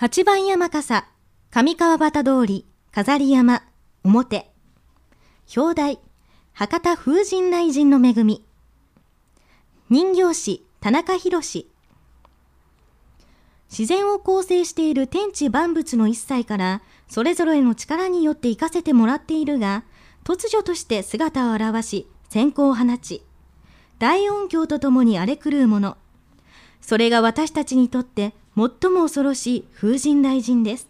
八番山笠、上川端通り、飾り山、表。表題、博多風神雷神の恵み。人形師、田中博自然を構成している天地万物の一切から、それぞれの力によって生かせてもらっているが、突如として姿を現し、閃光を放ち、大音響とともに荒れ狂うもの。それが私たちにとって最も恐ろしい風神雷神です。